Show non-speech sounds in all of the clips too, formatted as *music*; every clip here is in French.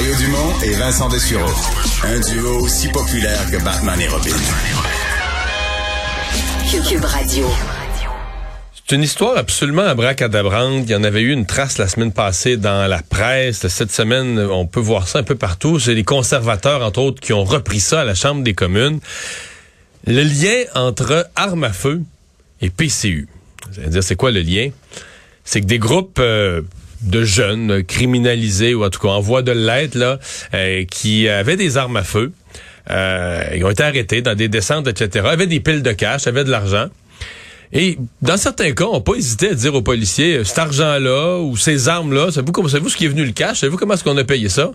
Mario Dumont et Vincent Dessureau. Un duo aussi populaire que Batman et Robin. Cube Radio. C'est une histoire absolument abracadabrante. Il y en avait eu une trace la semaine passée dans la presse. Cette semaine, on peut voir ça un peu partout. C'est les conservateurs, entre autres, qui ont repris ça à la Chambre des communes. Le lien entre armes à feu et PCU. C'est-à-dire, c'est quoi le lien? C'est que des groupes euh, de jeunes criminalisés, ou en tout cas en voie de l'être, là, euh, qui avaient des armes à feu, euh, ils ont été arrêtés dans des descentes, etc., avaient des piles de cash, avaient de l'argent. Et dans certains cas, on n'a pas hésité à dire aux policiers, cet argent-là ou ces armes-là, savez-vous, savez-vous ce qui est venu le cash? Savez-vous comment est-ce qu'on a payé ça?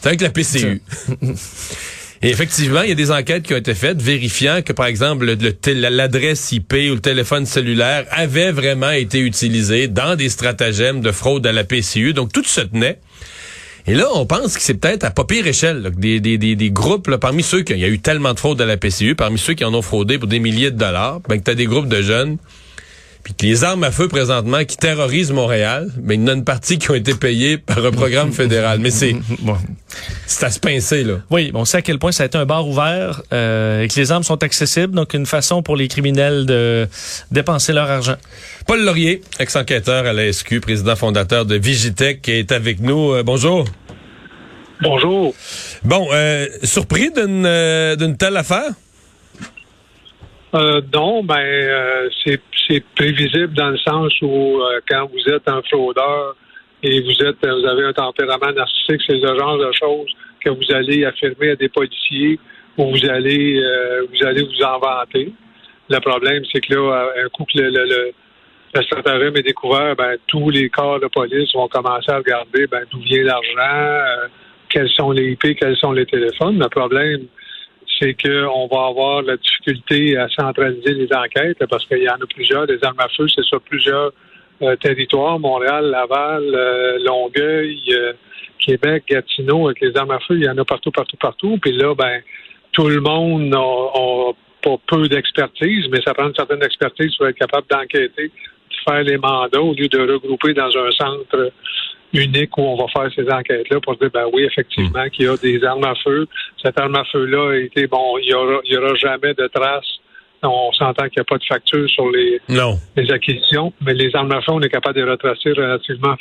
C'est avec la PCU. *laughs* Et effectivement, il y a des enquêtes qui ont été faites vérifiant que, par exemple, l'adresse IP ou le téléphone cellulaire avait vraiment été utilisé dans des stratagèmes de fraude à la PCU. Donc, tout se tenait. Et là, on pense que c'est peut-être à pas pire échelle des, des, groupes, parmi ceux qui... Il y a eu tellement de fraude à la PCU, parmi ceux qui en ont fraudé pour des milliers de dollars, ben, que tu as des groupes de jeunes puis que les armes à feu présentement qui terrorisent Montréal, mais il y en a une partie qui ont été payées par un programme fédéral. Mais c'est *laughs* c'est à se pincer là. Oui, on sait à quel point ça a été un bar ouvert euh, et que les armes sont accessibles, donc une façon pour les criminels de dépenser leur argent. Paul Laurier, ex-enquêteur à la SQ, président fondateur de Vigitech, qui est avec nous. Euh, bonjour. Bonjour. Bon, euh, surpris d'une euh, d'une telle affaire? Euh, non, ben euh, c'est prévisible dans le sens où euh, quand vous êtes un fraudeur et vous êtes vous avez un tempérament narcissique, c'est le genre de choses que vous allez affirmer à des policiers ou vous allez vous allez vous en. Le problème, c'est que là, un coup que le, le, le stratagème est découvert, ben, tous les corps de police vont commencer à regarder ben, d'où vient l'argent, quels sont les IP, quels sont les téléphones. Le problème, c'est qu'on va avoir la difficulté à centraliser les enquêtes parce qu'il y en a plusieurs. des armes à feu, c'est sur plusieurs euh, territoires, Montréal, Laval, euh, Longueuil, euh, Québec, Gatineau, avec les armes à feu, il y en a partout, partout, partout. Puis là, ben, tout le monde n'a pas peu d'expertise, mais ça prend une certaine expertise pour être capable d'enquêter, de faire les mandats au lieu de regrouper dans un centre unique où on va faire ces enquêtes-là pour dire, ben oui, effectivement, qu'il y a des armes à feu. Cette arme à feu-là a été, bon, il y aura, il y aura jamais de traces. On s'entend qu'il n'y a pas de facture sur les, les acquisitions, mais les armes à feu, on est capable de les retracer relativement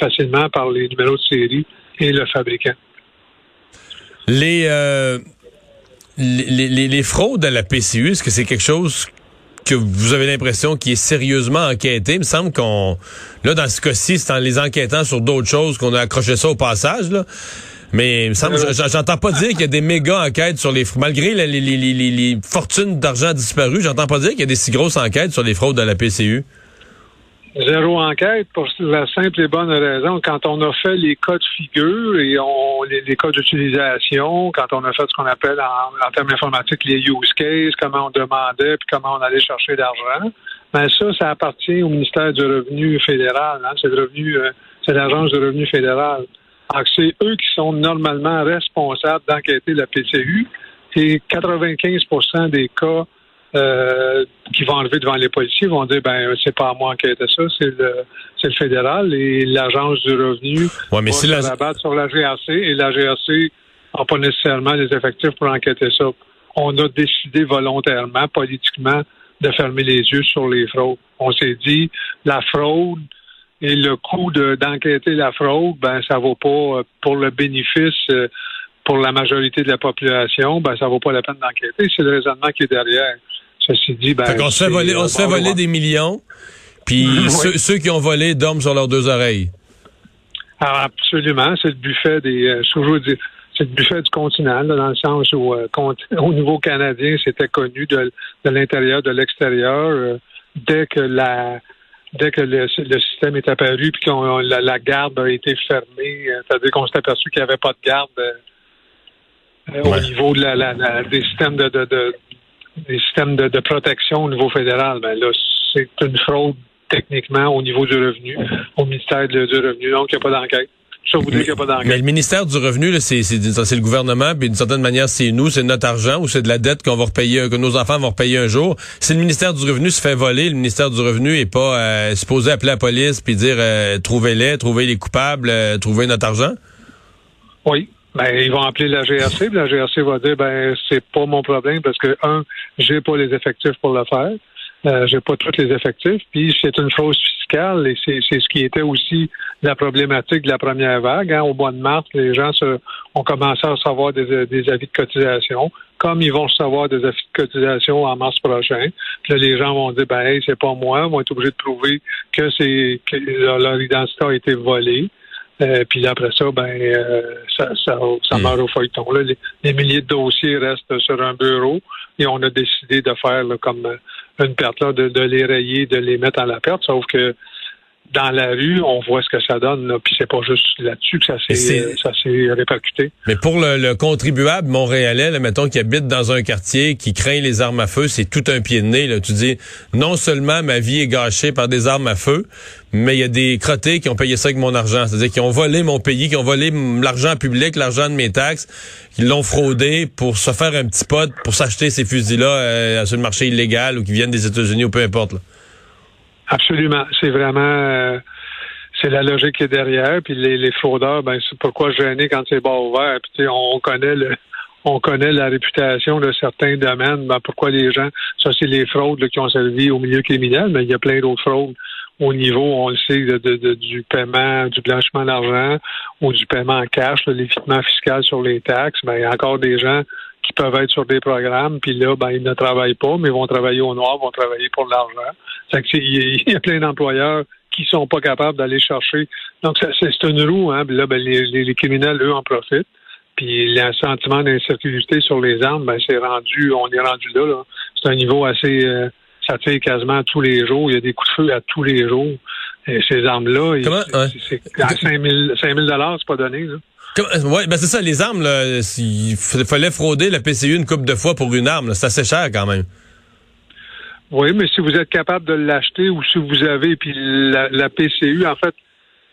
facilement par les numéros de série et le fabricant. Les, euh, les, les, les, fraudes à la PCU, est-ce que c'est quelque chose que vous avez l'impression qu'il est sérieusement enquêté. Il me semble qu'on, là, dans ce cas-ci, c'est en les enquêtant sur d'autres choses qu'on a accroché ça au passage, là. Mais il me semble, j'entends pas dire qu'il y a des méga enquêtes sur les malgré les, les, les, les fortunes d'argent disparues, j'entends pas dire qu'il y a des si grosses enquêtes sur les fraudes à la PCU. Zéro enquête pour la simple et bonne raison. Quand on a fait les cas de figure et on, les, cas d'utilisation, quand on a fait ce qu'on appelle en, termes informatiques les use cases, comment on demandait puis comment on allait chercher l'argent, ben ça, ça appartient au ministère du Revenu fédéral. Hein. C'est revenu, euh, c'est l'agence du revenu fédéral. Donc c'est eux qui sont normalement responsables d'enquêter la PCU. Et 95% des cas euh, qui vont enlever devant les policiers vont dire ben c'est pas à moi qui ça, c'est le c'est le fédéral et l'agence du revenu ouais, mais va se la... rabattre sur la GRC et la GRC n'a pas nécessairement les effectifs pour enquêter ça. On a décidé volontairement, politiquement, de fermer les yeux sur les fraudes. On s'est dit la fraude et le coût d'enquêter la fraude, ben ça vaut pas euh, pour le bénéfice euh, pour la majorité de la population, ben ça vaut pas la peine d'enquêter. C'est le raisonnement qui est derrière. Ceci dit, ben, on se fait voler, on se fait voler des millions, puis ceux, qui ont volé dorment sur leurs deux oreilles. Ah, absolument, c'est le buffet des, euh, c'est le buffet du continent, dans le sens où, euh, *laughs* au niveau canadien, c'était connu de, l'intérieur, de l'extérieur, euh, dès que la, dès que le, système est apparu, puis que la, garde a été fermée, c'est-à-dire qu'on s'est aperçu qu'il n'y avait pas de garde au niveau de la, des systèmes de, des systèmes de, protection au niveau fédéral, ben là, c'est une fraude techniquement au niveau du revenu, au ministère du Revenu. Donc, il n'y a pas d'enquête. Ça vous dit qu'il n'y a pas d'enquête. Mais le ministère du Revenu, c'est le gouvernement, puis d'une certaine manière, c'est nous, c'est notre argent ou c'est de la dette qu'on va repayer, que nos enfants vont repayer un jour. Si le ministère du Revenu se fait voler, le ministère du Revenu est pas euh, supposé appeler la police puis dire euh, trouvez-les, trouvez les coupables, euh, trouvez notre argent? Oui. Ben, ils vont appeler la GRC, puis la GRC va dire ben c'est pas mon problème parce que un, j'ai pas les effectifs pour le faire. Euh, j'ai pas tous les effectifs. Puis c'est une chose fiscale et c'est, ce qui était aussi la problématique de la première vague. Hein. Au mois de mars, les gens se, ont commencé à recevoir des, avis de cotisation. Comme ils vont recevoir des avis de cotisation en mars prochain, puis là, les gens vont dire ben hey, c'est pas moi, ils vont être obligés de prouver que c'est que leur identité a été volée. Euh, puis après ça, ben euh, ça, ça, ça hmm. meurt au feuilleton. Là, les, milliers de dossiers restent sur un bureau et on a décidé de faire comme euh, une perte là, de, de les rayer, de les mettre à la perte. Sauf que dans la rue, on voit ce que ça donne. Là. Puis c'est pas juste là-dessus que ça s'est ça s'est répercuté. Mais pour le, contribuable montréalais, là, mettons qui habite dans un quartier qui craint les armes à feu, c'est tout un pied de nez. Là. Tu dis non seulement ma vie est gâchée par des armes à feu, mais il y a des crottés qui ont payé ça avec mon argent. C'est-à-dire qui ont volé mon pays, qui ont volé l'argent public, l'argent de mes taxes, qui l'ont fraudé pour se faire un petit pot, pour s'acheter ces fusils-là euh, sur le marché illégal ou qui viennent des États-Unis ou peu importe. Là. Absolument. C'est vraiment euh, c'est la logique qui est derrière. Puis les, les fraudeurs, ben c'est pourquoi gêner quand c'est bas ouvert. Puis on connaît le on connaît la réputation de certains domaines. Ben, pourquoi les gens, ça c'est les fraudes qui ont servi au milieu criminel, mais il y a plein d'autres fraudes au niveau, on le sait, de, du paiement, du blanchiment d'argent ou du paiement en cash, l'évitement fiscal sur les taxes. Ben, il y a encore des gens qui peuvent être sur des programmes, puis là, ben, ils ne travaillent pas, mais vont travailler au noir, vont travailler pour l'argent. Il y a plein d'employeurs qui sont pas capables d'aller chercher. Donc, c'est une roue, hein. là, ben, les, criminels, eux, en profitent. Puis le sentiment d'insécurité sur les armes, ben, c'est rendu, on est rendu là. C'est un niveau assez, euh, ça tire quasiment tous les jours. Il y a des coups de feu à tous les jours. Et ces armes-là, c'est à 5 000 dollars, c'est pas donné. Là. Ouais, ben c'est ça, les armes, là, il fallait frauder la PCU une coupe de fois pour une arme. C'est assez cher quand même. Oui, mais si vous êtes capable de l'acheter ou si vous avez, puis la, PCU, en fait,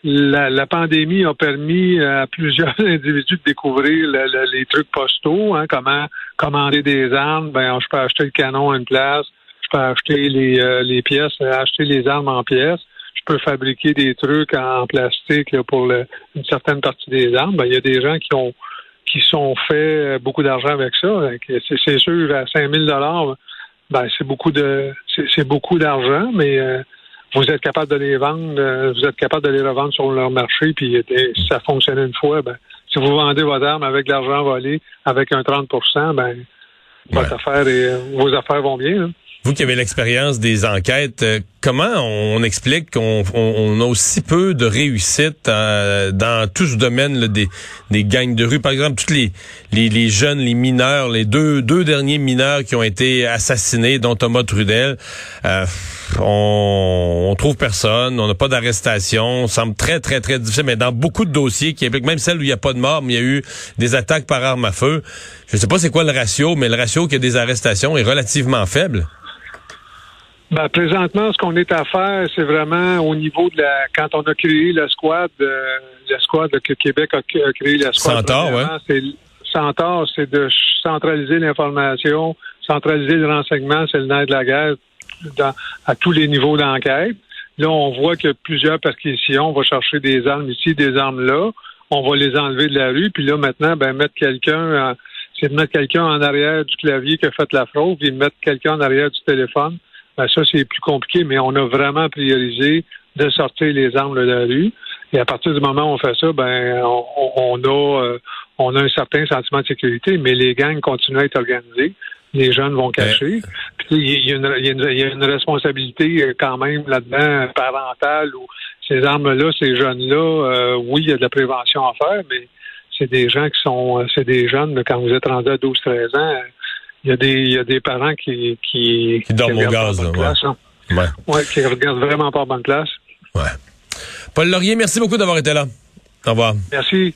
la, pandémie a permis à plusieurs *laughs* individus de découvrir les trucs postaux, hein, comment commander des armes. Ben, je peux acheter le canon à une place, je peux acheter les, euh, les pièces, acheter les armes en pièces je peux fabriquer des trucs en plastique pour une certaine partie des armes. Ben, il y a des gens qui ont qui sont fait euh, beaucoup d'argent avec ça. C'est sûr, à 5000 dollars, ben, c'est beaucoup de c'est beaucoup d'argent, mais euh, vous êtes capable de les vendre, euh, vous êtes capable de les revendre sur leur marché, puis si ça fonctionne une fois, ben, si vous vendez votre arme avec de l'argent volé, avec un 30 ben, votre affaire et vos affaires vont bien. Hein. Vous qui avez l'expérience des enquêtes, comment on explique qu'on a aussi peu de réussite euh, dans tout ce domaine des, des gangs de rue? Par exemple, tous les, jeunes, les mineurs, les deux, deux derniers mineurs qui ont été assassinés, dont Thomas Trudel, euh, on, on trouve personne, on n'a pas d'arrestation, semble très, très, très difficile, mais dans beaucoup de dossiers qui impliquent, même celles où il n'y a pas de mort, mais il y a eu des attaques par arme à feu. Je ne sais pas c'est quoi le ratio, mais le ratio qu'il y a des arrestations est relativement faible. Ben, présentement, ce qu'on est à faire, c'est vraiment au niveau de la. Quand on a créé la squad, euh, la squad que Québec a, créé la squad. Centaure, ouais. C'est, Centaure, c'est de centraliser l'information, centraliser le renseignement, c'est le nerf de la guerre à tous les niveaux d'enquête. Là, on voit que plusieurs perquisitions. On va chercher des armes ici, des armes là. On va les enlever de la rue. Puis là, maintenant, ben, mettre quelqu'un, c'est de mettre quelqu'un en arrière du clavier qui a fait la fraude, puis mettre quelqu'un en arrière du téléphone ben, ça, c'est plus compliqué, mais on a vraiment priorisé de sortir les armes de la rue. Et à partir du moment où on fait ça, ben on, a euh, on a un certain sentiment de sécurité, mais les gangs continuent à être organisés. Les jeunes vont cacher. Puis il y, a une, responsabilité euh, quand même là-dedans parentale où ces armes-là, ces jeunes-là, euh, oui, il y a de la prévention à faire, mais c'est des gens qui sont c'est des jeunes, quand vous êtes rendu à 12-13 ans, il y a des, il y a des parents qui qui, qui dorment au gaz, là, ouais. Hein. Ouais. ouais. qui regardent vraiment pas bonne place. Ouais. Paul Laurier, merci beaucoup d'avoir été là. Au revoir. Merci.